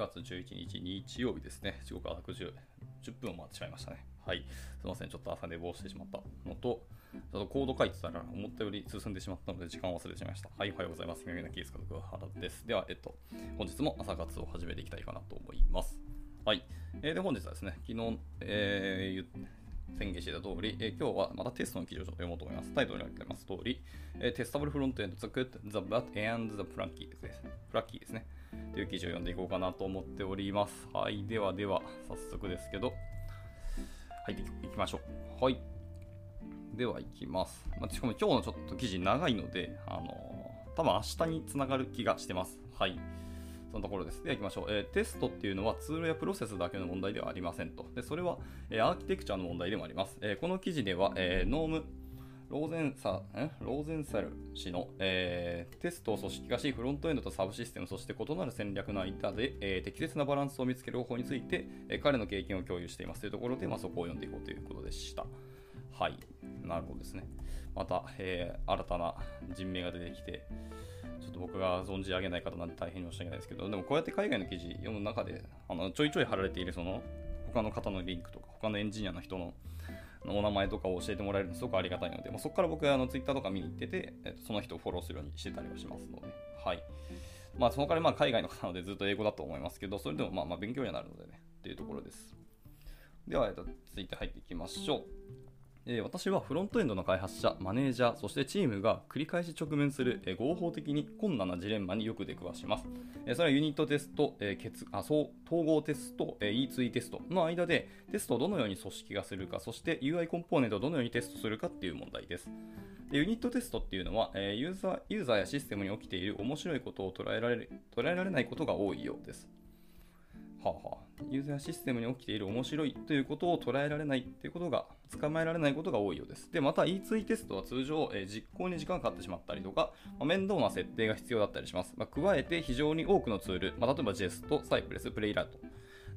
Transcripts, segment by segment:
月11日日曜日ですね。時刻は10 10分を回ってしまいましたね。はい。すいません。ちょっと朝寝坊してしまったのと、ちょっとコード書いてたら思ったより進んでしまったので時間を忘れてしまいました。はい。おはようございます。耳のキース家族原です。では、えっと、本日も朝活を始めていきたいかなと思います。はい。えー、で、本日はですね、昨日、えー、宣言していた通り、えー、今日はまたテストの記事をちょっと読もうと思います。タイトルに書いてます通り、えー、テスタブルフロントエンド The Good, The Bad and The Plucky ですね。プラッキーですね。という記事を読んでいこうかなと思っております。はい。ではでは、早速ですけど、はい、行きましょう。はい。では行きます。まあ、しかも今日のちょっと記事長いので、あのー、多分明日につながる気がしてます。はい。そのところです。では行きましょう、えー、テストっていうのはツールやプロセスだけの問題ではありませんと。でそれは、えー、アーキテクチャの問題でもあります。えー、この記事では、えノーム、ローゼンサローゼンサル氏の、えー、テストを組織化し、フロントエンドとサブシステム、そして異なる戦略の間で、えー、適切なバランスを見つける方法について、えー、彼の経験を共有していますというところで、まあ、そこを読んでいこうということでした。はい、なるほどですね。また、え、新たな人名が出てきて、ちょっと僕が存じ上げない方なんて大変申し訳ないですけど、でもこうやって海外の記事読む中で、あのちょいちょい貼られているその他の方のリンクとか、他のエンジニアの人のお名前とかを教えてもらえるのすごくありがたいので、まあ、そこから僕はあの Twitter とか見に行ってて、えっと、その人をフォローするようにしてたりはしますので、はい。まあ、その代わりまあ海外の方なのでずっと英語だと思いますけど、それでもまあまあ勉強にはなるのでね、っていうところです。では、えっと、続いて入っていきましょう。え私はフロントエンドの開発者、マネージャー、そしてチームが繰り返し直面する、え合法的に困難なジレンマによく出くわします。えそれはユニットテスト、え結あそう統合テスト、え E2 テストの間でテストをどのように組織化するか、そして UI コンポーネントをどのようにテストするかっていう問題です。でユニットテストっていうのは、えユーザーユーザーやシステムに起きている面白いことを捉えられ捉えられないことが多いようです。はあはあ、ユーザーシステムに起きている面白いということを捉えられないということが、捕まえられないことが多いようです。で、また E2 テストは通常、えー、実行に時間がかかってしまったりとか、まあ、面倒な設定が必要だったりします。まあ、加えて非常に多くのツール、まあ、例えば Jest、 Cypress、Playwright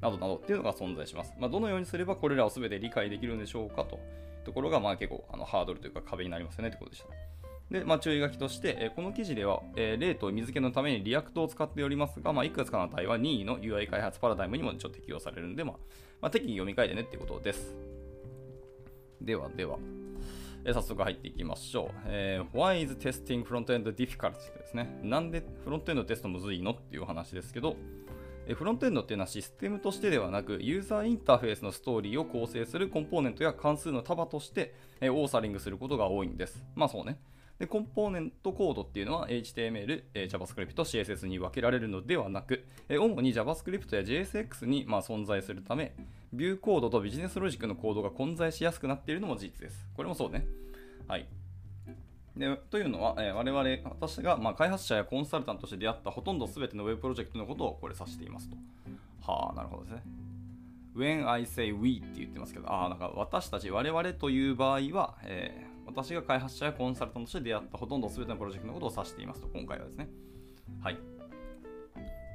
などなどっていうのが存在します。まどのようにすればこれらを全て理解できるんでしょうかというところが、まあ、結構あのハードルというか壁になりますよねということでした。で、まあ、注意書きとして、えこの記事では、え例と水気のために React を使っておりますが、まあ、いくつかの対は任意の UI 開発パラダイムにもちょっと適用されるんで、まあ、まあ、適宜読み替えてねっていうことです。ではでは、え早速入っていきましょう。えー、Why is testing front-end difficult? ですね。なんでフロントエンドテストむずいのっていう話ですけど、フロントエンドっていうのはシステムとしてではなく、ユーザーインターフェースのストーリーを構成するコンポーネントや関数の束として、オーサリングすることが多いんです。まあそうね。で、コンポーネントコードっていうのは HTML、え、JavaScript、CSS に分けられるのではなく、え、主に JavaScript や JSX に、まあ、存在するため、ビューコードとビジネスロジックのコードが混在しやすくなっているのも事実です。これもそうね。はい。でというのは、えー、我々、私が、まあ、開発者やコンサルタントとして出会ったほとんど全ての Web プロジェクトのことをこれ指していますと。はあ、なるほどですね。When I say we って言ってますけど、ああ、なんか私たち、我々という場合は、えー私が開発者やコンサルタントとして出会ったほとんど全てのプロジェクトのことを指していますと、今回はですね。はい。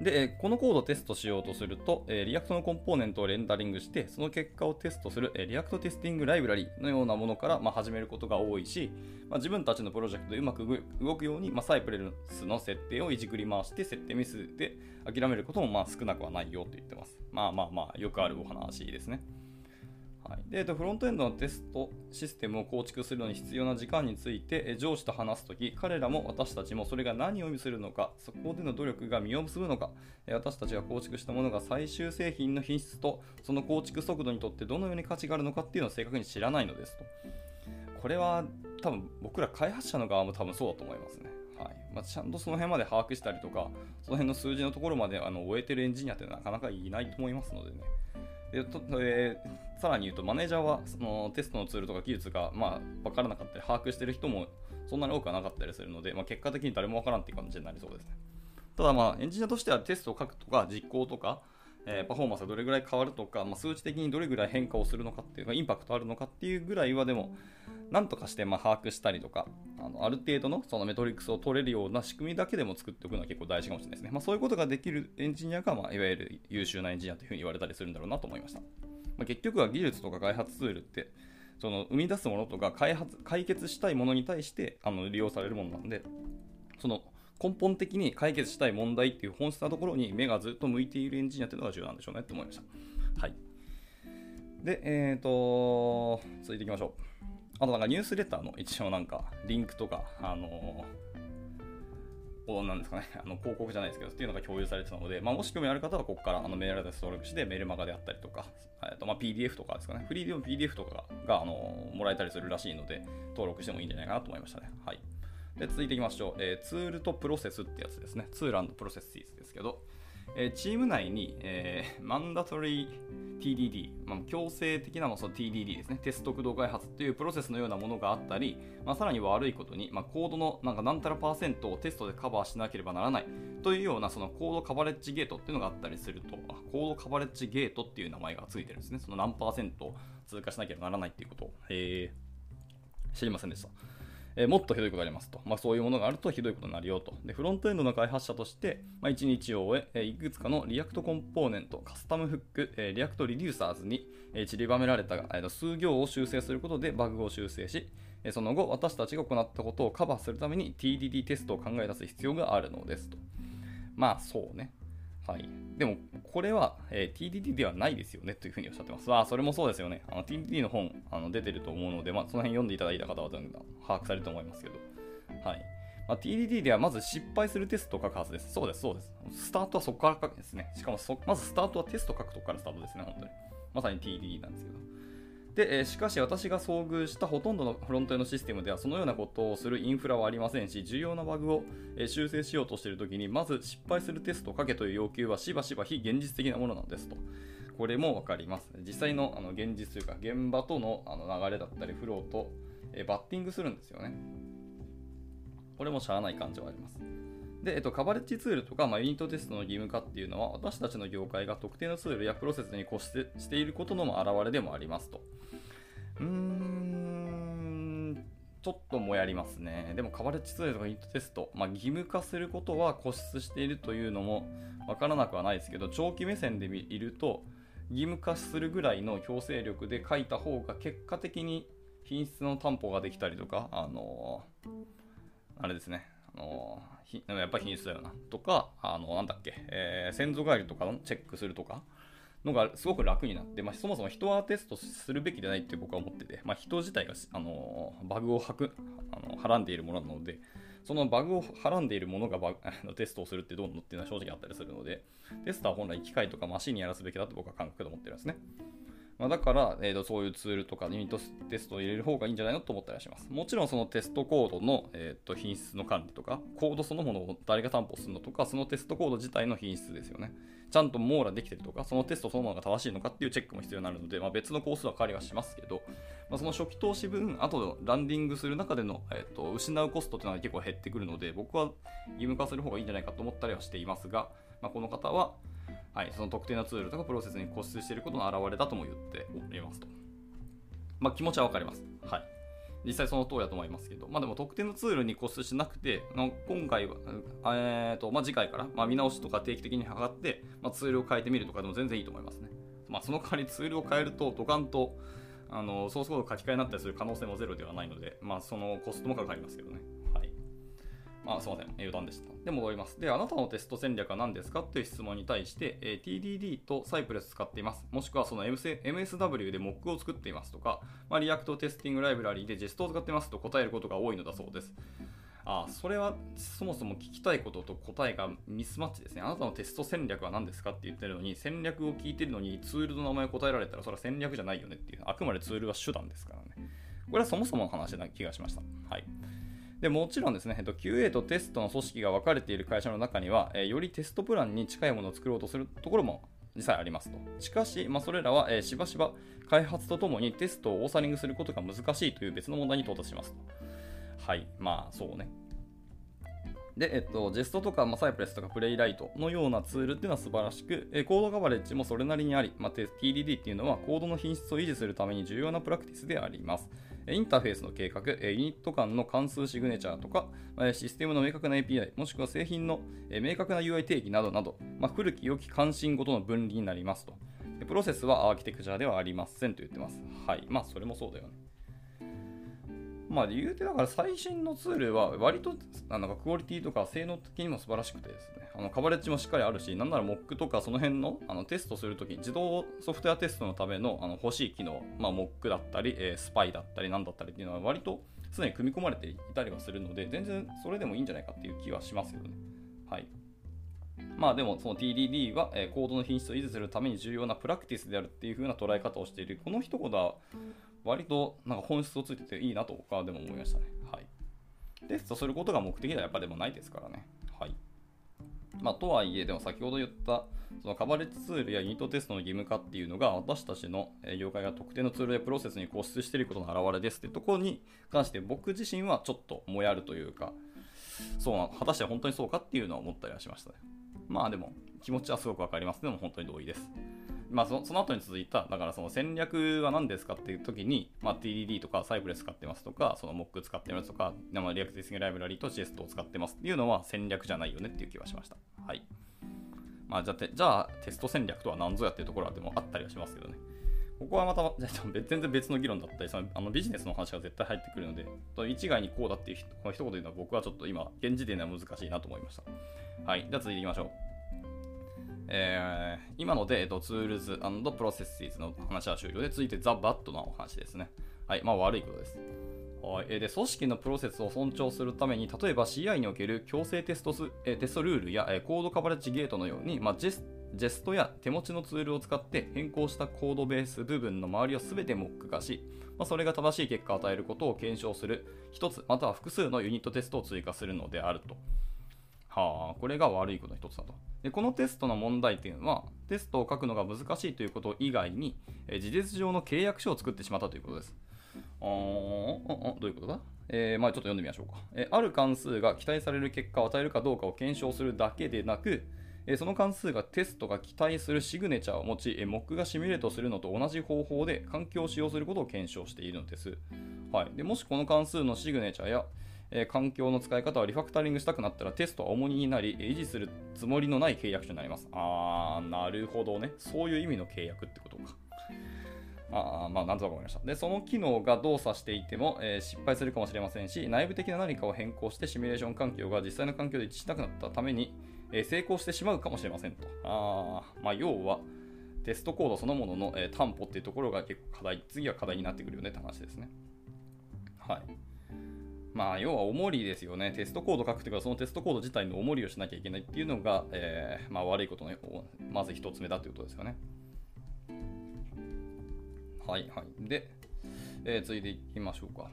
で、このコードをテストしようとすると、 React のコンポーネントをレンダリングして、その結果をテストする React Testing Library のようなものから、ま始めることが多いし、ま自分たちのプロジェクトでうまく動くように、ま Cypress の設定をいじくり回して、設定ミスで諦めることもま少なくはないよと言ってます。まあまあまあ、よくあるお話ですね。はい、でフロントエンドのテストシステムを構築するのに必要な時間について上司と話すとき、彼らも私たちもそれが何を意味するのか、そこでの努力が実を結ぶのか、私たちが構築したものが最終製品の品質とその構築速度にとってどのように価値があるのかっていうのを正確に知らないのですと。これは多分僕ら開発者の側も多分そうだと思いますね。はいまあ、ちゃんとその辺まで把握したりとか、その辺の数字のところまであの終えてるエンジニアってなかなかいないと思いますのでね。でと えー、さらに言うと、マネージャーはそのテストのツールとか技術が、まあ、分からなかったり、把握してる人もそんなに多くはなかったりするので、まあ、結果的に誰も分からんっていう感じになりそうですね。ただ、まあ、エンジニアとしてはテストを書くとか、実行とか、え、パフォーマンスがどれぐらい変わるとか、まあ、数値的にどれぐらい変化をするのかっていうか、インパクトあるのかっていうぐらいは、でも、なんとかしてまあ把握したりとか、あのある程度のそのメトリックスを取れるような仕組みだけでも作っておくのは結構大事かもしれないですね。まあ、そういうことができるエンジニアが、まあ、いわゆる優秀なエンジニアというふうに言われたりするんだろうなと思いました。まあ、結局は技術とか開発ツールって、その生み出すものとか開発解決したいものに対してあの利用されるものなんで、その根本的に解決したい問題っていう本質なところに目がずっと向いているエンジニアっていうのが重要なんでしょうねって思いました。はい。で、え、ー、と、続いていきましょう。あとなんかニュースレターの一応なんかリンクとか、あのー、なんですかね、あの広告じゃないですけど、っていうのが共有されてたので、まあ、もし興味ある方はここからあのメールアドレス登録してメールマガであったりとか、えーとまあ、PDF とかですかね、フリーでも PDF とかが、あの、もらえたりするらしいので、登録してもいいんじゃないかなと思いましたね。はい。で続いていきましょう、えー、ツールとプロセスってやつですね。ツールプロセスですけど、えー、チーム内に、えー、マンダトリー TDD、まあ、強制的な、まあ、その TDD ですね、テスト駆動開発っていうプロセスのようなものがあったり、まあ、さらに悪いことに、まあ、コードのなんか何たらパーセントをテストでカバーしなければならないというようなそのコードカバレッジゲートっていうのがあったりすると、コードカバレッジゲートっていう名前がついてるんですね。その何パーセントを通過しなければならないっていうことを、えー、知りませんでした。えー、もっとひどいことがありますと。まあ、そういうものがあるとひどいことになるよと。で、フロントエンドの開発者として、まあ、1日を終え、いくつかの React コンポーネント、カスタムフック、えー、 React reducers に、えー、散りばめられた、えー、数行を修正することでバグを修正し、えその後、私たちが行ったことをカバーするために TDD テストを考え出す必要があるのですと。まあ、そうね。はい。でも、これは、えー、TDD ではないですよねというふうにおっしゃってます。あ、それもそうですよね。の TDD の本あの出てると思うので、まあ、その辺読んでいただいた方は把握されると思いますけど。はい。まあ、TDD ではまず失敗するテストを書くはずです。そうです、そうです。スタートはそこから書くんですね。しかもまずスタートはテスト書くとこからスタートですね、本当に。まさに TDD なんですけど。で、え、しかし私が遭遇したほとんどのフロントエンドシステムではそのようなことをするインフラはありませんし、重要なバグを、え、修正しようとしているときに、まず失敗するテストを書けという要求はしばしば非現実的なものなんですと。これもわかります。実際のあの現実というか、現場とのあの流れだったり、フローと、え、バッティングするんですよね。これもしゃあない感じはあります。で、えっと、カバレッジツールとか、まあ、ユニットテストの義務化っていうのは、私たちの業界が特定のツールやプロセスに固執していることの表れでもありますと。うーん、ちょっともやりますね。でも、カバレッジツールとかユニットテスト、まあ、義務化することは固執しているというのもわからなくはないですけど、長期目線で見ると、義務化するぐらいの強制力で書いた方が結果的に品質の担保ができたりとか、あのーあれですね、あのやっぱり品質だよな。とか、あのなんだっけ、えー、先祖返りとかのチェックするとか、のがすごく楽になって、まあ、そもそも人はテストするべきでないって僕は思ってて、まあ、人自体が、あのバグをはくあのはらんでいるものなので、そのバグをはらんでいるものがバグ テストをするってどうのっていうのは正直あったりするので、テスターは本来機械とかマシンにやらすべきだと僕は感覚で思ってるんですね。まあ、だから、えーと、そういうツールとかユニットテストを入れる方がいいんじゃないのと思ったりはします。もちろんそのテストコードの、えーと、品質の管理とか、コードそのものを誰が担保するのとか、そのテストコード自体の品質ですよね。ちゃんと網羅できてるとか、そのテストそのものが正しいのかっていうチェックも必要になるので、まあ、別のコースは変わりはしますけど、まあ、その初期投資分、後でランディングする中での、えーと、失うコストっていうのは結構減ってくるので、僕は義務化する方がいいんじゃないかと思ったりはしていますが、まあ、この方は、はい、その特定のツールとかプロセスに固執していることの表れだとも言っておりますと。まあ、気持ちはわかります。はい。実際その通りだと思いますけど、まあでも特定のツールに固執しなくて、今回は、えーとまあ、次回から、まあ、見直しとか定期的に測って、まあ、ツールを変えてみるとかでも全然いいと思いますね。まあ、その代わりツールを変えると、ドカンとあのソースコード書き換えになったりする可能性もゼロではないので、まあ、そのコストもかかりますけどね。あ、すいません。余談でした。で、戻ります。で、あなたのテスト戦略は何ですか？という質問に対して、え、TDD と Cypress 使っています。もしくはその MSW で Mock を作っていますとか、まあ、 React Testing Library で JEST を使ってますと答えることが多いのだそうです。あそれはそもそも聞きたいことと答えがミスマッチですね。あなたのテスト戦略は何ですかって言ってるのに、戦略を聞いてるのにツールの名前を答えられたら、それは戦略じゃないよねっていう、あくまでツールは手段ですからね。これはそもそもの話な気がしました。はい。でもちろんですね、えっと、QA とテストの組織が分かれている会社の中には、え、よりテストプランに近いものを作ろうとするところも実際ありますと。しかし、まあ、それらは、え、しばしば開発とともにテストをオーサリングすることが難しいという別の問題に到達しますと。はい、まあそうね。で、えっと、ジェストとか、まあ、サイプレスとかプレイライトのようなツールっていうのは素晴らしく、えコードカバレッジもそれなりにあり、まあ、TDD っていうのはコードの品質を維持するために重要なプラクティスであります。インターフェースの計画、ユニット間の関数シグネチャーとか、システムの明確な API、もしくは製品の明確な UI 定義などなど、まあ、古き良き関心ごとの分離になりますと。プロセスはアーキテクチャではありませんと言ってます。はい。まあ、それもそうだよね。まあ言うてだから最新のツールは割となんかクオリティとか性能的にも素晴らしくてですね、あのカバレッジもしっかりあるし、なんならモックとかその辺のあのテストするとき、自動ソフトウェアテストのためのあの欲しい機能、まあ、モックだったり、えー、スパイだったりなんだったりっていうのは割とすでに組み込まれていたりはするので、全然それでもいいんじゃないかっていう気はしますよね。はい。まあでもその TDD は、え、コードの品質を維持するために重要なプラクティスであるっていう風な捉え方をしている。この一言は割となんか本質をついてていいなと僕はでも思いましたね。はい。テストすることが目的ではやっぱでもないですからね。はい。まあ、とはいえ、でも先ほど言ったそのカバレッジツールやユニットテストの義務化っていうのが私たちの業界が特定のツールやプロセスに固執していることの表れですってところに関して僕自身はちょっともやるというか、そうな、果たして本当にそうかっていうのは思ったりはしましたね。まあでも気持ちはすごくわかります。でも本当に同意です。まあそ、その後に続いた、だからその戦略は何ですかっていう時に、まあ、TDD とかサイプレス使ってますとか、その Mock 使ってますとか、リアクティスライブラリと JS を使ってますっていうのは戦略じゃないよねっていう気はしました。はい。まあ、じゃあじゃあテスト戦略とは何ぞやっていうところはでもあったりはしますけどね。ここはまた、全然別の議論だったり、そのあのビジネスの話が絶対入ってくるので、一概にこうだっていうこの一言で言うのは僕はちょっと今、現時点では難しいなと思いました。はい。じゃあ続いていきましょう。えー、今ので、えっと、 tools processes の話は終了で、続いて The Bad のお話ですね。はい、まあ悪いことです。はい、で組織のプロセスを尊重するために、例えば CI における強制テストスえテストルールやえコードカバレッジゲートのように、まあ、ジェスジェストや手持ちのツールを使って変更したコードベース部分の周りを全てモック化し、まあ、それが正しい結果を与えることを検証する1つまたは複数のユニットテストを追加するのであると。はあ、これが悪いことの1つだと。でこのテストの問題点は、テストを書くのが難しいということ以外に、え事実上の契約書を作ってしまったということです。あどういうことだ？えー、まあ、ちょっと読んでみましょうか、え、ある関数が期待される結果を与えるかどうかを検証するだけでなく、え、その関数がテストが期待するシグネチャーを持ち、えモックがシミュレートするのと同じ方法で環境を使用することを検証しているのです。はい、でもしこの関数のシグネチャーや、え環境の使い方をリファクタリングしたくなったらテストは重荷になり、維持するつもりのない契約書になります。あー、なるほどね。そういう意味の契約ってことか。あまあ、なんとか思いました。で、その機能が動作していても、えー、失敗するかもしれませんし、内部的な何かを変更してシミュレーション環境が実際の環境で一致しなくなったために、えー、成功してしまうかもしれませんと。あまあ、要は、テストコードそのものの、えー、担保っていうところが結構課題、次は課題になってくるよねって話ですね。はい。まあ、要は重りですよね。テストコード書くというか、そのテストコード自体の重りをしなきゃいけないっていうのが、えー、まあ、悪いことの、まず一つ目だということですよね。はいはい。で、えー、続いていきましょうか。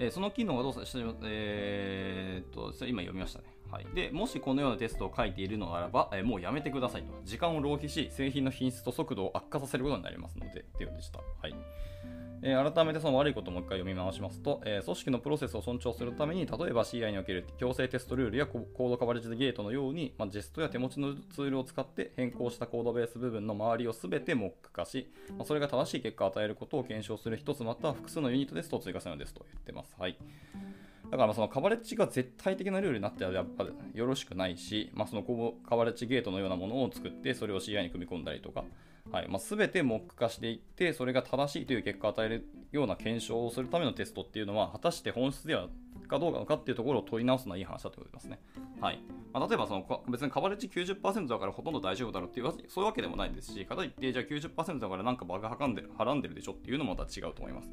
えー、その機能がどうして、えー、っと、今読みましたね。はい、でもしこのようなテストを書いているのならば、え、もうやめてくださいと。時間を浪費し、製品の品質と速度を悪化させることになりますので、というでした。はい。えー、改めてその悪いことをもう一回読み直しますと、えー、組織のプロセスを尊重するために、例えば CI における強制テストルールやコードカバレッジゲートのように、まあ、ジェストや手持ちのツールを使って変更したコードベース部分の周りを全てモック化し、まあ、それが正しい結果を与えることを検証する一つまたは複数のユニットテストを追加するのですと言ってます。はい。だからそのカバレッジが絶対的なルールになってはやっぱよろしくないし、まあ、そのカバレッジゲートのようなものを作ってそれを CI に組み込んだりとか、はいまあ、全てモック化していってそれが正しいという結果を与えるような検証をするためのテストっていうのは果たして本質ではかどうかっていうところを問い直すのはいい話だと思いますね。はいまあ、例えばその別にカバレッジ90%だからほとんど大丈夫だろうっていうそういうわけでもないですし、かといってじゃあ90%だからなんかバグはらんでるでしょっていうのもまた違うと思います。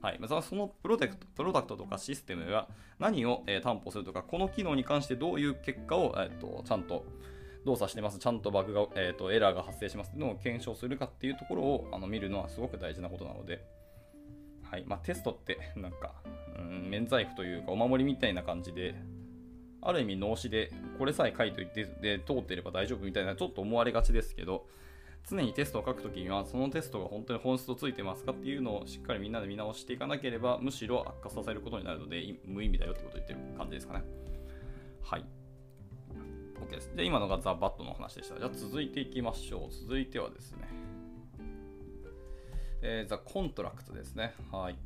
はい、そのプロダクトプロダクトとかシステムが何を、え、担保するとか、この機能に関してどういう結果を、えーと、ちゃんと動作してます、ちゃんとバグが、えーと、エラーが発生しますのを検証するかっていうところをあの見るのはすごく大事なことなので、はい。まあ、テストってなんか、うん、免罪符というかお守りみたいな感じで、ある意味脳死でこれさえ書いといてで通っていれば大丈夫みたいなちょっと思われがちですけど、常にテストを書くときには、そのテストが本当に本質とついてますかっていうのをしっかりみんなで見直していかなければ、むしろ悪化させることになるので、無意味だよってことを言ってる感じですかね。はい。OK です。で、今のが The Bad の話でした。じゃあ続いていきましょう。続いてはですね、えー、 The Contract ですね。はい。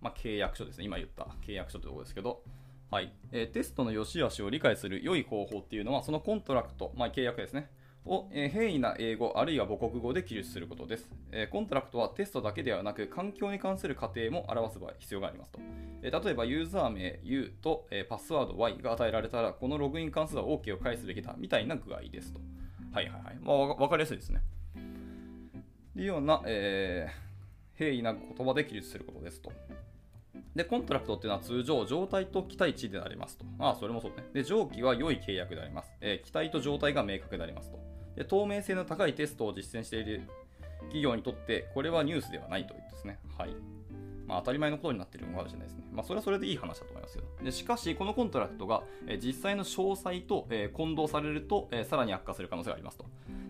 まあ、契約書ですね。今言った契約書というところですけど、はいえー、テストの良し悪しを理解する良い方法っていうのは、そのコントラクト、まあ、契約ですね。を、えー、平易な英語あるいは母国語で記述することです、え、コントラクトはテストだけではなく環境に関する仮定も表す場合必要がありますと、え、例えばユーザー名 U と、えパスワード Y が与えられたらこのログイン関数は OK を返すべきだみたいな具合ですとはいはいはいまあわかりやすいですねというような、え平易な言葉で記述することですとで、コントラクトっていうのは通常、状態と期待値でありますと。ああ、それもそうね。で、上記は良い契約であります。えー、期待と状態が明確でありますと。で、透明性の高いテストを実践している企業にとって、これはニュースではないというですね。はい。まあ、当たり前のことになっているのかもしれないですね。まあ、それはそれでいい話だと思いますよ。でしかし、このコントラクトが、え、実際の詳細と、え、混同されると、え、さらに悪化する可能性がありますと。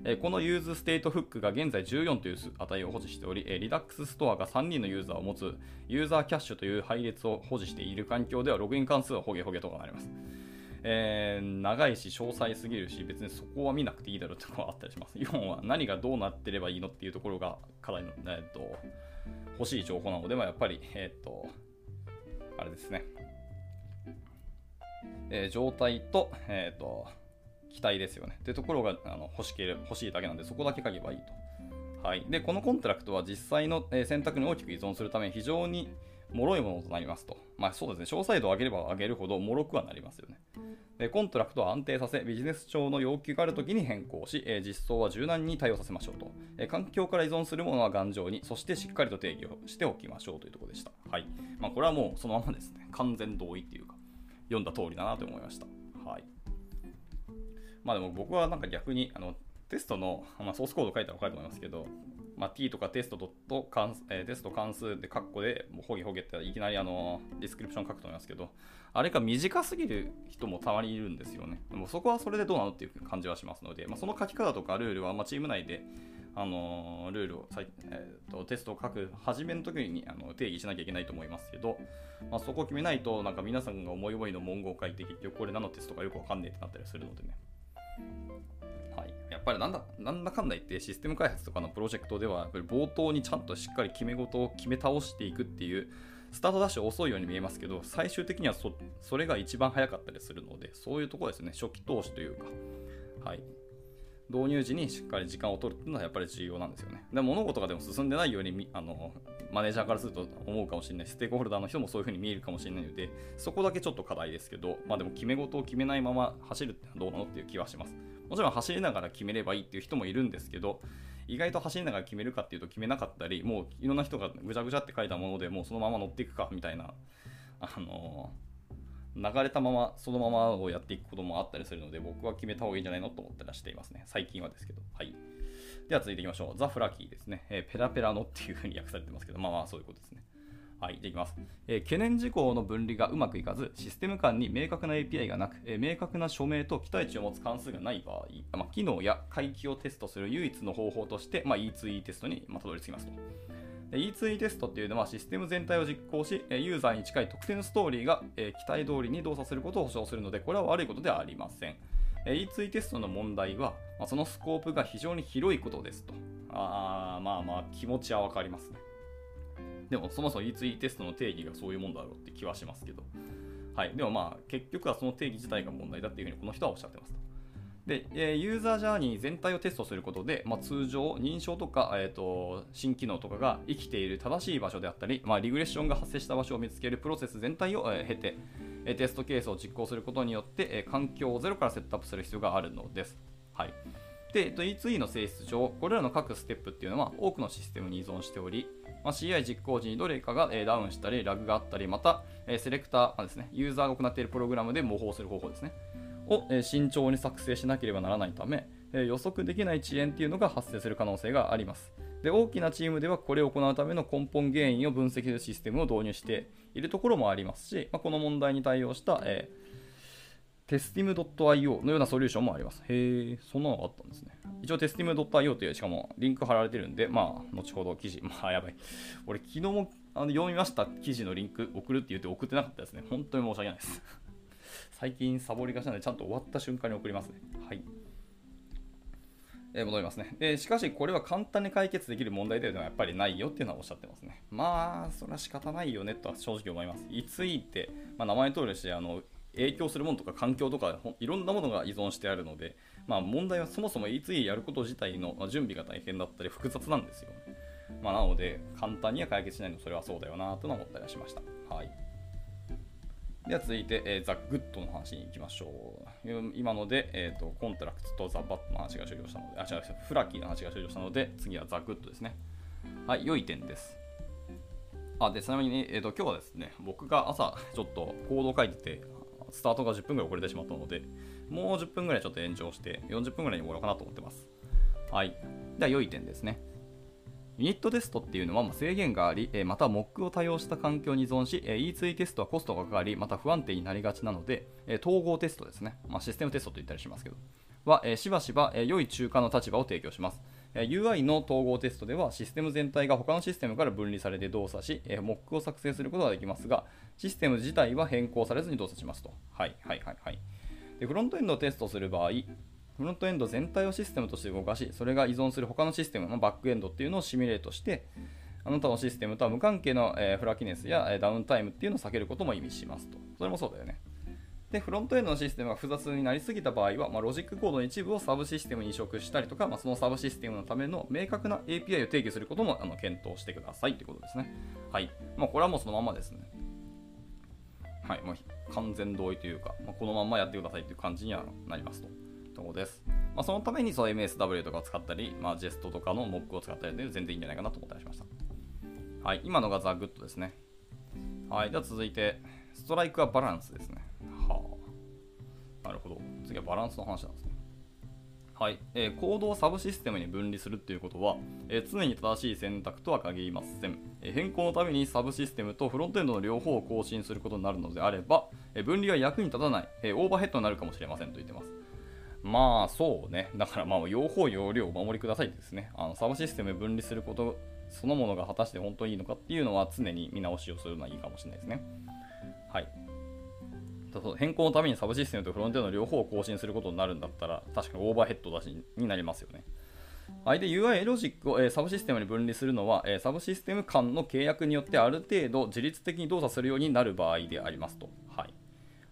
えこの useState フックが現在14という値を保持しており、え Redux ストアが3人のユーザーを持つユーザーキャッシュという配列を保持している環境ではログイン関数はホゲホゲとかなります。えー、長いし詳細すぎるし別にそこは見なくていいだろうっていうのがあったりします。要は何がどうなってればいいのっていうところが課題の、えー、っと欲しい情報なので、まあ、やっぱり、えー、っとあれですね、えー、状態と,、え、っと期待ですよね。っていうところがあの欲しけれ欲しいだけなんで、そこだけ書けばいいと。はい、でこのコントラクトは実際の、選択に大きく依存するため非常に脆いものとなりますと。まあそうですね、詳細度を上げれば上げるほど脆くはなりますよね。でコントラクトは安定させ、ビジネス上の要求があるときに変更し、え実装は柔軟に対応させましょうと、え環境から依存するものは頑丈に、そしてしっかりと定義をしておきましょうというところでした。はい。まあ、これはもうそのままですね、完全同意っていうか、読んだ通りだなと思いました。はい。まあでも僕はなんか逆に、あの、テストの、まあ、ソースコード書いたら分かると思いますけど、まあ、t とかテストドット関、えー、テスト関数でカッコで、もうほげほげっていきなりあの、ディスクリプション書くと思いますけど、あれが短すぎる人もたまにいるんですよね。でもそこはそれでどうなのっていう感じはしますので、まあ、その書き方とかルールは、まあ、チーム内で、あの、ルールを、えーと、テストを書く始めの時にあの定義しなきゃいけないと思いますけど、まあ、そこを決めないと、なんか皆さんが思い思いの文言を書いて、結局これ何のテストかよくわかんねえってなったりするのでね。はい、やっぱりなんだなんだかんだ言ってシステム開発とかのプロジェクトではやっぱり冒頭にちゃんとしっかり決め事を決め倒していくっていうスタートダッシュ遅いように見えますけど最終的にはそそれが一番早かったりするのでそういうところですね。初期投資というか、はい、導入時にしっかり時間を取るっていうのはやっぱり重要なんですよね。で物事がでも進んでないようにあのマネージャーからすると思うかもしれない。ステークホルダーの人もそういうふうに見えるかもしれないのでそこだけちょっと課題ですけど、まあでも決め事を決めないまま走るってのはどうなのっていう気はします。もちろん走りながら決めればいいっていう人もいるんですけど意外と走りながら決めるかっていうと決めなかったりもういろんな人がぐちゃぐちゃって書いたものでもうそのまま乗っていくかみたいなあのー流れたままそのままをやっていくこともあったりするので僕は決めた方がいいんじゃないのと思ったりしていますね。最近はですけど。はい。では続いていきましょう。ザ・フラキーですね、えー、ペラペラのっていうふうに訳されてますけどまあまあそういうことですね。はい、できます、えー、懸念事項の分離がうまくいかず、システム間に明確な API がなく、えー、明確な署名と期待値を持つ関数がない場合、まあ、機能や回帰をテストする唯一の方法として、まあ、E2E テストに、まあ、たどり着きますと。E2E テストっていうのはシステム全体を実行し、ユーザーに近い特定のストーリーが期待通りに動作することを保証するので、これは悪いことではありません。E2E テストの問題は、そのスコープが非常に広いことですと。あまあまあ、気持ちはわかりますね。でも、そもそも E2E テストの定義がそういうもんだろうって気はしますけど。はい。でもまあ、結局はその定義自体が問題だっていうふうにこの人はおっしゃってますと。で、ユーザージャーニー全体をテストすることで、まあ、通常、認証とか、えーと、新機能とかが生きている正しい場所であったり、まあ、リグレッションが発生した場所を見つけるプロセス全体を、え経て、えテストケースを実行することによって、え環境をゼロからセットアップする必要があるのです。はい。で、E2E の性質上、これらの各ステップっていうのは多くのシステムに依存しており、まあ、CI 実行時にどれかが、えダウンしたり、ラグがあったり、また、えセレクターですね、ユーザーが行っているプログラムで模倣する方法ですね。を慎重に作成しなければならないため、予測できない遅延というのが発生する可能性があります。で大きなチームではこれを行うための根本原因を分析するシステムを導入しているところもありますし、まあ、この問題に対応した、えー、テスティム .io のようなソリューションもあります。へえ、そんなのがあったんですね。一応テスティム .io という、しかもリンク貼られてるんで、まあ、後ほど記事、まあ、やばい。俺、昨日もあの読みました記事のリンク送るって言って送ってなかったですね。本当に申し訳ないです。最近サボりがちなので、ちゃんと終わった瞬間に送りますね。はい。えー、戻りますね、えー、しかし、これは簡単に解決できる問題ではやっぱりないよっていうのはおっしゃってますね。まあ、それは仕方ないよねとは正直思います。いついて、まあ、名前通りしてあの影響するものとか環境とかいろんなものが依存してあるので、まあ、問題はそもそも E2E やること自体の準備が大変だったり複雑なんですよ、まあ、なので、簡単には解決しないのそれはそうだよなと思ったりはしました。はい。では続いて、えー、 The Good の話に行きましょう。今ので、えーと、コントラクトと The Bad の話が終了したので、あ、違う、フラッキーの話が終了したので、次は The Good ですね。はい、良い点です。あ、で、ちなみに、えーと、今日はですね、僕が朝ちょっとコードを書いてて、スタートが10分ぐらい遅れてしまったので、もう10分ぐらいちょっと延長して、40分ぐらいに終わろうかなと思ってます。はい。では、良い点ですね。ユニットテストっていうのは制限があり、また Mock を多用した環境に依存し、E2 テストはコストがかかり、また不安定になりがちなので、統合テストですね、まあ、システムテストと言ったりしますけど、はしばしば良い中間の立場を提供します。UI の統合テストではシステム全体が他のシステムから分離されて動作し、Mock を作成することができますが、システム自体は変更されずに動作しますと。はいはいはいはい。でフロントエンドをテストする場合、フロントエンド全体をシステムとして動かし、それが依存する他のシステムのバックエンドっていうのをシミュレートして、あなたのシステムとは無関係の、え flakiness や、えダウンタイムっていうのを避けることも意味しますと。それもそうだよね。で、フロントエンドのシステムが複雑になりすぎた場合は、まあ、ロジックコードの一部をサブシステムに移植したりとか、まあ、そのサブシステムのための明確な API を定義することもあの検討してくださいということですね。はい。まあ、これはもうそのままですね。はい。まあ、完全同意というか、まあ、このままやってくださいという感じにはなりますと。ところです。まあ、そのためにその MSW とかを使ったり、まあ、 Jest とかのモックを使ったりで全然いいんじゃないかなと思ったりしました。はい、今のが The Good ですね。はい、では続いて、 Strike a Balance ですね。はあ。なるほど。次はバランスの話なんですね。はい、えー、コードをサブシステムに分離するということは、えー、常に正しい選択とは限りません、えー、変更のためにサブシステムとフロントエンドの両方を更新することになるのであれば、え分離は役に立たない、えオーバーヘッドになるかもしれませんと言ってます。まあそうね。だからまあ用法用量をお守りくださいですね。あのサブシステム分離することそのものが果たして本当にいいのかっていうのは常に見直しをするのはいいかもしれないですね。はい。変更のためにサブシステムとフロントエンドの両方を更新することになるんだったら確かにオーバーヘッドだしになりますよね。はい、で UI ロジックを、えー、サブシステムに分離するのは、えー、サブシステム間の契約によってある程度自律的に動作するようになる場合でありますと。はい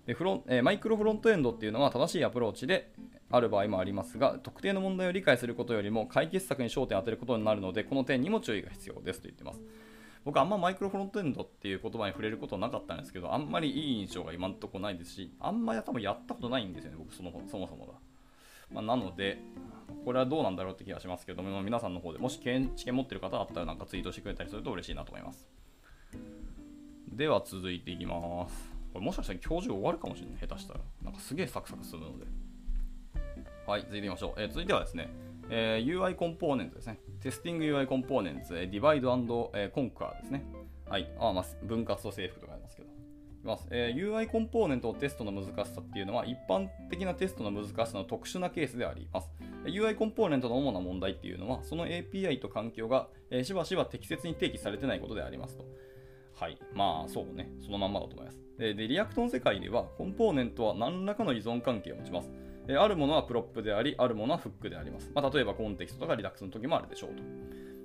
でフロンえー、マイクロフロントエンドっていうのは正しいアプローチで、ある場合もありますが、特定の問題を理解することよりも解決策に焦点を当てることになるので、この点にも注意が必要ですと言ってます。僕あんまマイクロフロントエンドっていう言葉に触れることなかったんですけど、あんまりいい印象が今んとこないですし、あんまり多分やったことないんですよね、僕そのそもそもが。まあ、なので、これはどうなんだろうって気がしますけども、皆さんの方でもし知見持ってる方だったらなんかツイートしてくれたりすると嬉しいなと思います。では続いていきます。これもしかしたら今日中終わるかもしれない、下手したら。なんかすげえサクサクするので。はい、続いていきましょう。えー、続いてはですね、えー、UI コンポーネントですね。テスティング UI コンポーネント、え、ディバイドえー、コンカーですね。はい。あ、まあ、分割と征服とかありますけど。います、えー、UI コンポーネントをテストの難しさっていうのは一般的なテストの難しさの特殊なケースであります。UI コンポーネントの主な問題っていうのはその API と環境が、えー、しばしば適切に定義されてないことでありますと。はい。まあそうね。そのまんまだと思います。で、 React の世界ではコンポーネントは何らかの依存関係を持ちます。えあるものは prop であり、あるものはフックであります。まあ、例えばコンテキストとか Redux の時もあるでしょうと。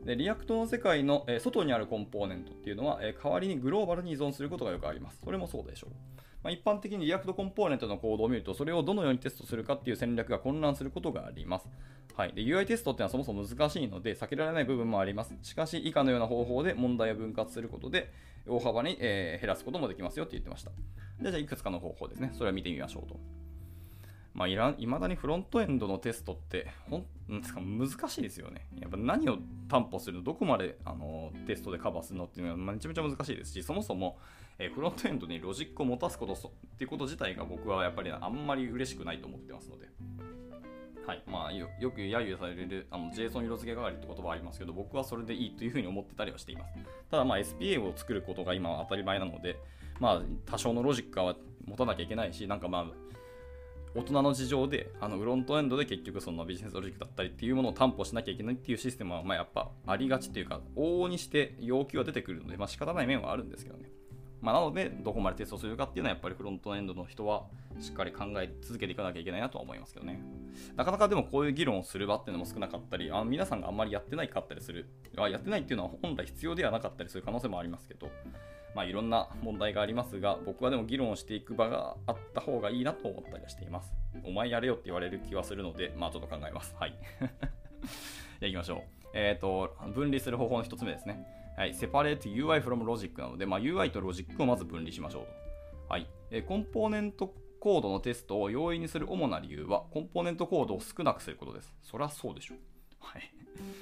で React の世界の、え外にあるコンポーネントっていうのは、え代わりにグローバルに依存することがよくあります。それもそうでしょう。まあ、一般的に React コンポーネントのコードを見ると、それをどのようにテストするかっていう戦略が混乱することがあります。はい、で UI テストっていうのはそもそも難しいので避けられない部分もあります。しかし、以下のような方法で問題を分割することで大幅に、え、減らすこともできますよって言ってました。じゃあ、いくつかの方法ですね。それを見てみましょうと。まあ、いらいまだにフロントエンドのテストってほんですか難しいですよね。やっぱ何を担保するの、どこまであのテストでカバーするのっていうのはめちゃめちゃ難しいですし、そもそも、えフロントエンドにロジックを持たすことっていうこと自体が僕はやっぱりあんまり嬉しくないと思ってますので。はいまあ、よく揶揄されるあの JSON 色付け係って言葉はありますけど、僕はそれでいいというふうに思ってたりはしています。ただ、まあ、SPA を作ることが今は当たり前なので、まあ、多少のロジックは持たなきゃいけないし、なんかまあ、大人の事情で、あのフロントエンドで結局そのビジネスロジックだったりっていうものを担保しなきゃいけないっていうシステムは、まあ、やっぱありがちというか、往々にして要求は出てくるので、まあ仕方ない面はあるんですけどね。まあ、なので、どこまでテストするかっていうのは、やっぱりフロントエンドの人はしっかり考え続けていかなきゃいけないなとは思いますけどね。なかなかでもこういう議論をする場っていうのも少なかったり、あ皆さんがあんまりやってないかったりする、あやってないっていうのは本来必要ではなかったりする可能性もありますけど、まあ、いろんな問題がありますが、僕はでも議論をしていく場があった方がいいなと思ったりはしています。お前やれよって言われる気はするので、まあちょっと考えます。はい。じゃあ行きましょう。えっ、ー、と、分離する方法の1つ目ですね。はい。separate UI from logic なので、まあ、UI とロジックをまず分離しましょうと。はい。えー、コンポーネントコードのテストを容易にする主な理由は、コンポーネントコードを少なくすることです。そりゃそうでしょう。はい。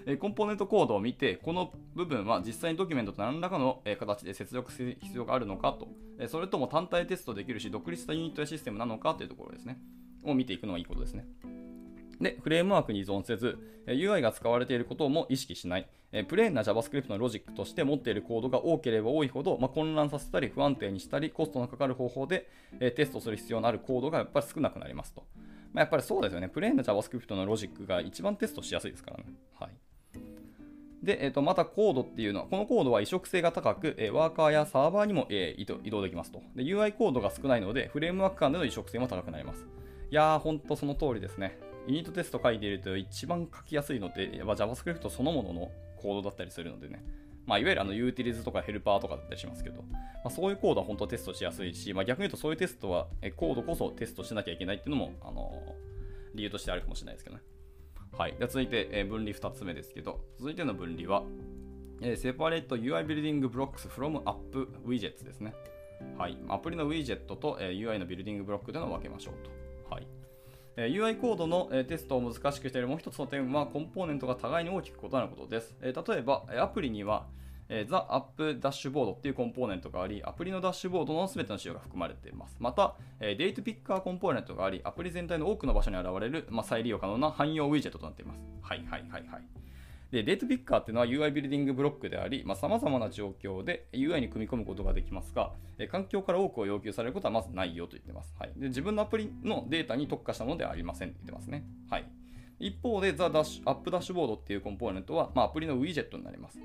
えコンポーネントコードを見て、この部分は実際にドキュメントと何らかの形で接続する必要があるのかと、えそれとも単体テストできるし、独立したユニットやシステムなのかというところですね。を見ていくのがいいことですね。で、フレームワークに依存せず、UI が使われていることも意識しない、プレーンな JavaScript のロジックとして持っているコードが多ければ多いほど、まあ、混乱させたり不安定にしたり、コストのかかる方法でテストする必要のあるコードがやっぱり少なくなりますと。まあ、やっぱりそうですよね。プレーンな JavaScript のロジックが一番テストしやすいですからね。はい。で、えー、とまたコードっていうのは、このコードは移植性が高く、え、ワーカーやサーバーにも、えー、移動できますとで。UI コードが少ないので、フレームワーク間での移植性も高くなります。いやー、ほんとその通りですね。ユニットテスト書いていると一番書きやすいので、ま JavaScript そのもののコードだったりするのでね。まあ、いわゆるあの utilities とかヘルパーとかだったりしますけど、まあ、そういうコードは本当テストしやすいし、まあ、逆に言うとそういうテストは、コードこそテストしなきゃいけないっていうのも、あの、理由としてあるかもしれないですけどね。はい。で続いて、え分離2つ目ですけど、続いての分離は、えー、セパレート UI Building Blocks from App Widgets ですね。はい。アプリのウィジェットと、え、UI のビルディングブロックでの分けましょうと。はい。え、UI コードの、テストを難しくしているもう一つの点は、コンポーネントが互いに大きく異なることです。え、例えば、アプリには、えー、The App ダッシュボードっていうコンポーネントがあり、アプリのダッシュボードの全ての仕様が含まれています。また、えー、デートピッカーコンポーネントがあり、アプリ全体の多くの場所に現れる、まあ、再利用可能な汎用ウィジェットとなっています。はいはいはいはい。で、デートピッカーっていうのは UI ビルディングブロックであり、まあ、様々な状況で UI に組み込むことができますが、え環境から多くを要求されることはまずないよと言ってます。はい、で自分のアプリのデータに特化したものではありませんと言ってますね。はい、一方で、ザ・ダッシュアップダッシュボードっていうコンポーネントは、まあ、アプリのウィジェットになります。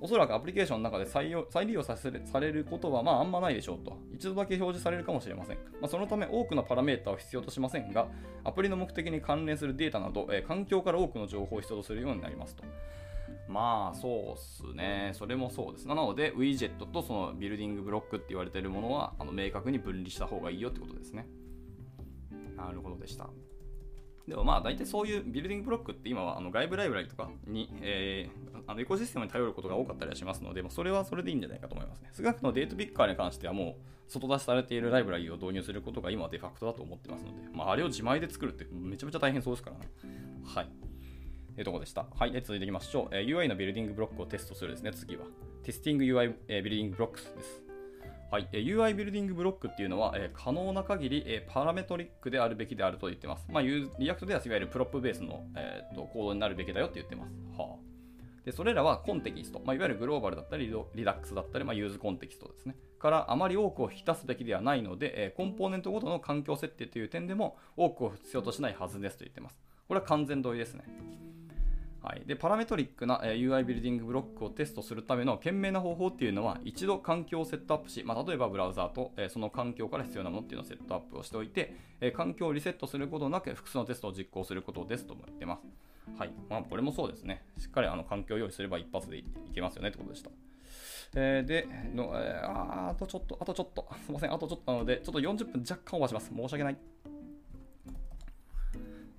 おそらくアプリケーションの中で再用再利用させされることはまああんまないでしょうと。一度だけ表示されるかもしれません。まあ、そのため多くのパラメータを必要としませんが、アプリの目的に関連するデータなど、えー、環境から多くの情報を必要とするようになりますと。まあそうっすね。それもそうです。なので、ウィジェットとそのビルディングブロックって言われているものはあの明確に分離した方がいいよってことですね。なるほどでした。でもまあ大体そういうビルディングブロックって今はあの外部ライブラリとかに、えー、あのエコシステムに頼ることが多かったりはしますので、まあ、それはそれでいいんじゃないかと思いますね。少なくとも date picker に関してはもう外出しされているライブラリを導入することが今はデファクトだと思ってますので、まあ、あれを自前で作るってめちゃめちゃ大変そうですからね。はい。というとこでした？はい。で、続いていきましょう。えー、UI のビルディングブロックをテストするですね、次は。 testing UI、えー、 building blocks です。はい、UI building block っていうのは、え、可能な限り、え、パラメトリックであるべきであると言ってます。まあ、 React ではいわゆる prop ベースの、えーと、コードになるべきだよって言ってます。はあ、でそれらはコンテキスト、まあ、いわゆるグローバルだったり、 Redux だったり、まあ、 useContext ですね。からあまり多くを引き出すべきではないので、え、コンポーネントごとの環境設定という点でも多くを必要としないはずですと言ってます。これは完全同意ですね。はい、でパラメトリックな、え UI ビルディングブロックをテストするための賢明な方法っていうのは一度環境をセットアップし、まあ、例えばブラウザーと、えその環境から必要なものっていうのをセットアップをしておいて、え環境をリセットすることなく複数のテストを実行することですとも言ってます。はいまあ、これもそうですね。しっかりあの環境を用意すれば一発でいけますよねってことでした。えー、での、えー、あとちょっと、あとちょっと、すみません、あとちょっとなので、ちょっと40分若干オーバーします。申し訳ない。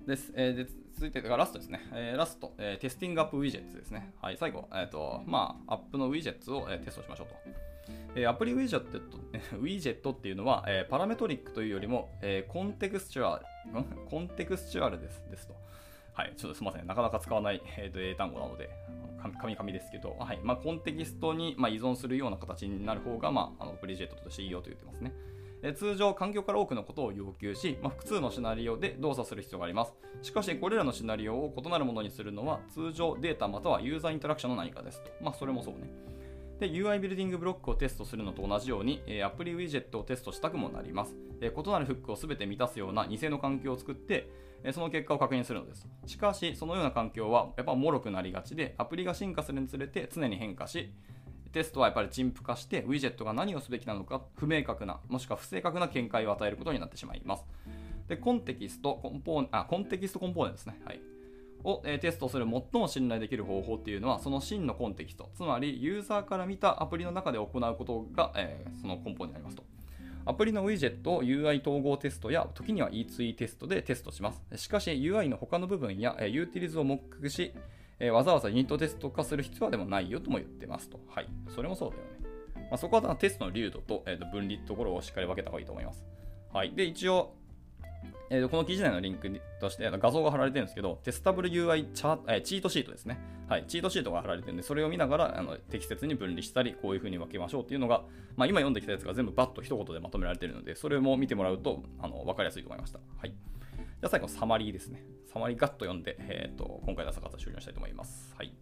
です。えー、で続いて、ラストですね。えー、ラスト、えー、 testing app widgets ですね。はい、最後、え、ー、と、まあ、 app の widgets を、えー、テストしましょうと。えー、アプリウィジェットウィジェットっていうのは、えー、パラメトリックというよりも、えー、 contextual、contextual ですですと。はい、ちょっとすみません。なかなか使わない、えー、と英単語なので、噛み噛みですけど、はいまあ、コンテキストに、まあ、依存するような形になる方が、まあ、あのウィジェットとしていいよと言ってますね。通常環境から多くのことを要求し、まあ、複数のシナリオで動作する必要があります。しかし、これらのシナリオを異なるものにするのは通常データまたはユーザーインタラクションの何かですと。まあ、それもそうね。で、UI ビルディングブロックをテストするのと同じように、アプリウィジェットをテストしたくもなります。異なるフックを全て満たすような偽の環境を作って、その結果を確認するのです。しかし、そのような環境はやっぱ脆くなりがちで、アプリが進化するにつれて常に変化し、テストはやっぱり陳腐化してウィジェットが何をすべきなのか不明確なもしくは不正確な見解を与えることになってしまいます。でコンテキストコンポーネあコンテキストコンポーネントですね、はい、を、えテストする最も信頼できる方法っていうのはその真のコンテキスト。つまりユーザーから見たアプリの中で行うことが、えーその根本になりますと。アプリのウィジェットを UI 統合テストや時には E2E テストでテストします。しかし UI の他の部分や、えユーティリズをモックし、えーわざわざユニットテスト化する必要はでもないよとも言ってますとはいそれもそうだよね、まあ、そこはテストの流度と,、えーと分離ところをしっかり分けた方がいいと思いますはいで一応えーとこの記事内のリンクとして画像が貼られてるんですけど、テスタブル UI チャー、えーチートシートですね。はい、チートシートが貼られてるんで、それを見ながらあの適切に分離したり、こういう風に分けましょうっていうのが、まあ、今読んできたやつが全部バッと一言でまとめられてるので、それも見てもらうとあの分かりやすいと思いました。はい。じゃあ最後、サマリーですね。サマリーガッと読んで、えー、と今回の朝活終了したいと思います。はい。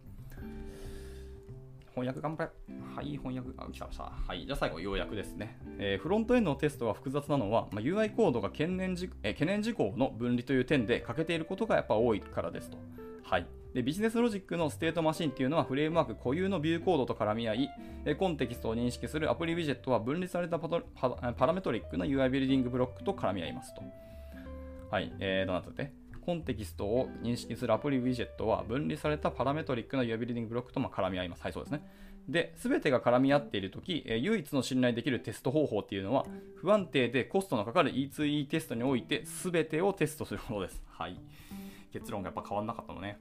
翻訳頑張れ。はい、翻訳、あ、来ました。はい、じゃあ最後、要約ですね。えーフロントエンドのテストが複雑なのは、まあ、UI コードが懸念事、えー懸念事項の分離という点で欠けていることがやっぱ多いからですと。はい。でビジネスロジックのステートマシンっていうのはフレームワーク固有のビューコードと絡み合い、えコンテキストを認識するアプリウィジェットは分離されたパトパパラメトリックな UI ビルディングブロックと絡み合いますと。はい、えー、どうなってて？コンテキストを認識するアプリウィジェットは分離されたパラメトリックの UI ビルディングブロックとま絡み合います。はい、そうですね。で、すべてが絡み合っているとき、え唯一の信頼できるテスト方法っていうのは、不安定でコストのかかる E2E テストにおいて、すべてをテストするものです。はい。結論がやっぱ変わんなかったのね。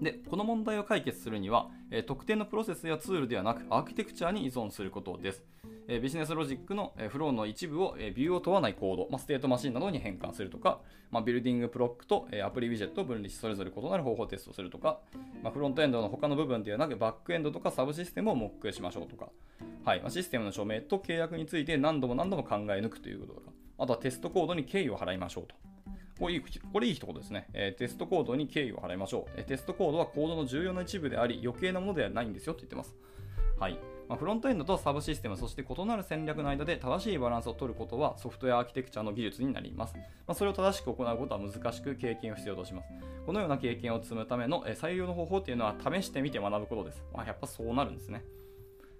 で、この問題を解決するには、え特定のプロセスやツールではなく、アーキテクチャに依存することです。えビジネスロジックの、えフローの一部を、えビューを問わないコード、ま、ステートマシンなどに変換するとか、ま、 building block と、えアプリウィジェットを分離し、それぞれ異なる方法をテストするとか、ま、フロントエンドの他の部分ではなく、バックエンドとかサブシステムをモックしましょうとか、はいま、システムの署名と契約について何度も何度も考え抜くということとか、あとはテストコードに敬意を払いましょうと。これいいこれいい一言ですね、えーテストコードに敬意を払いましょう、えーテストコードはコードの重要な一部であり、余計なものではないんですよと言ってます。はいまあ、フロントエンドとサブシステム、そして異なる戦略の間で正しいバランスを取ることはソフトウェアアーキテクチャの技術になります。まあ、それを正しく行うことは難しく経験を必要とします。このような経験を積むためのえー採用の方法っていうのは試してみて学ぶことです。まあ、やっぱそうなるんですね。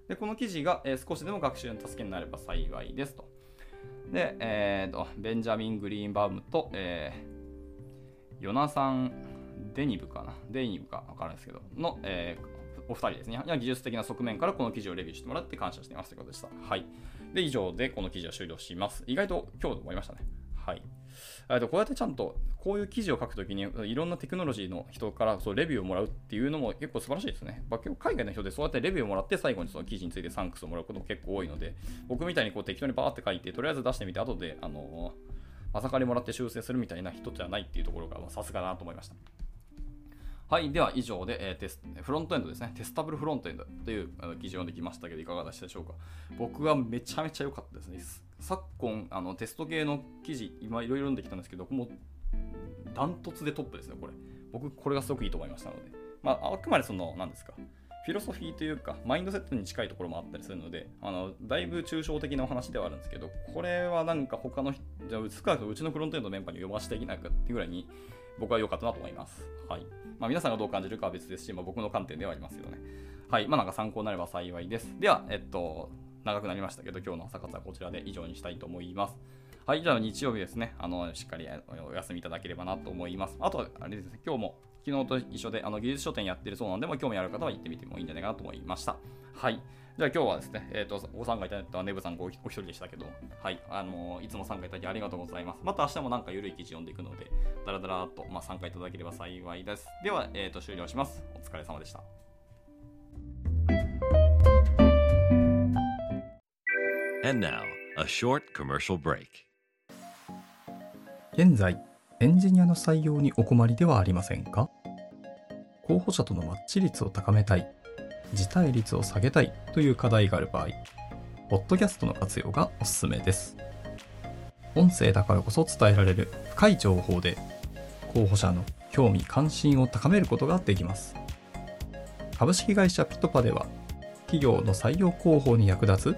で、この記事が、少しでも学習の助けになれば幸いですと。で、えーと、ベンジャミン・グリーンバウムと、えーヨナサン・デニブかな？デニブか分からないですけど、の、えーお二人ですね。技術的な側面からこの記事をレビューしてもらって感謝していますということでした。はい。で、以上でこの記事は終了します。意外と今日で終わりましたね。はい。とこうやってちゃんとこういう記事を書くときにいろんなテクノロジーの人からそうレビューをもらうっていうのも結構素晴らしいですね。まあ、結構海外の人でそうやってレビューをもらって最後にその記事についてサンクスをもらうことも結構多いので僕みたいにこう適当にバーって書いてとりあえず出してみて後であのまさかりもらって修正するみたいな人じゃないっていうところがさすがだなと思いました。はい。では、以上で、えーテスフロントエンドですね。テスタブルフロントエンドという記事を読んできましたけど、いかがでしたでしょうか。僕はめちゃめちゃ良かったですね。昨今、あのテスト系の記事、今いろいろ読んできたんですけど、もうダントツでトップですね、これ。僕、これがすごくいいと思いましたので。まあ、あくまでその、何ですか。フィロソフィーというか、マインドセットに近いところもあったりするので、あのだいぶ抽象的なお話ではあるんですけど、これはなんか他の、じゃあ、少なくともうちのフロントエンドメンバーに読ませていないかっていうぐらいに、僕は良かったなと思います。はい。まあ、皆さんがどう感じるかは別ですし、まあ、僕の観点ではありますけどね。はい。まあ、なんか参考になれば幸いです。では、えっと、長くなりましたけど、今日の朝活はこちらで以上にしたいと思います。はい。じゃあ、日曜日ですね。あの、しっかりお休みいただければなと思います。あとは、あれですね、今日も、昨日と一緒で、あの、技術書店やってるそうなので、まあ、興味ある方は行ってみてもいいんじゃないかなと思いました。はい。じゃあ今日はですね、えっ、と、ご参加いただいたネブさんごお一人でしたけど、はい、あのいつも参加いただきありがとうございます。また明日もなんか緩い記事読んでいくので、だらだらっと、まあ、参加いただければ幸いです。では、えっ、と、終了します。お疲れ様でした。And now, a short commercial break. 現在、エンジニアの採用にお困りではありませんか？候補者とのマッチ率を高めたい、辞退率を下げたいという課題がある場合、ポッドキャストの活用がおすすめです。音声だからこそ伝えられる深い情報で、候補者の興味関心を高めることができます。株式会社ピトパでは、企業の採用広報に役立つ、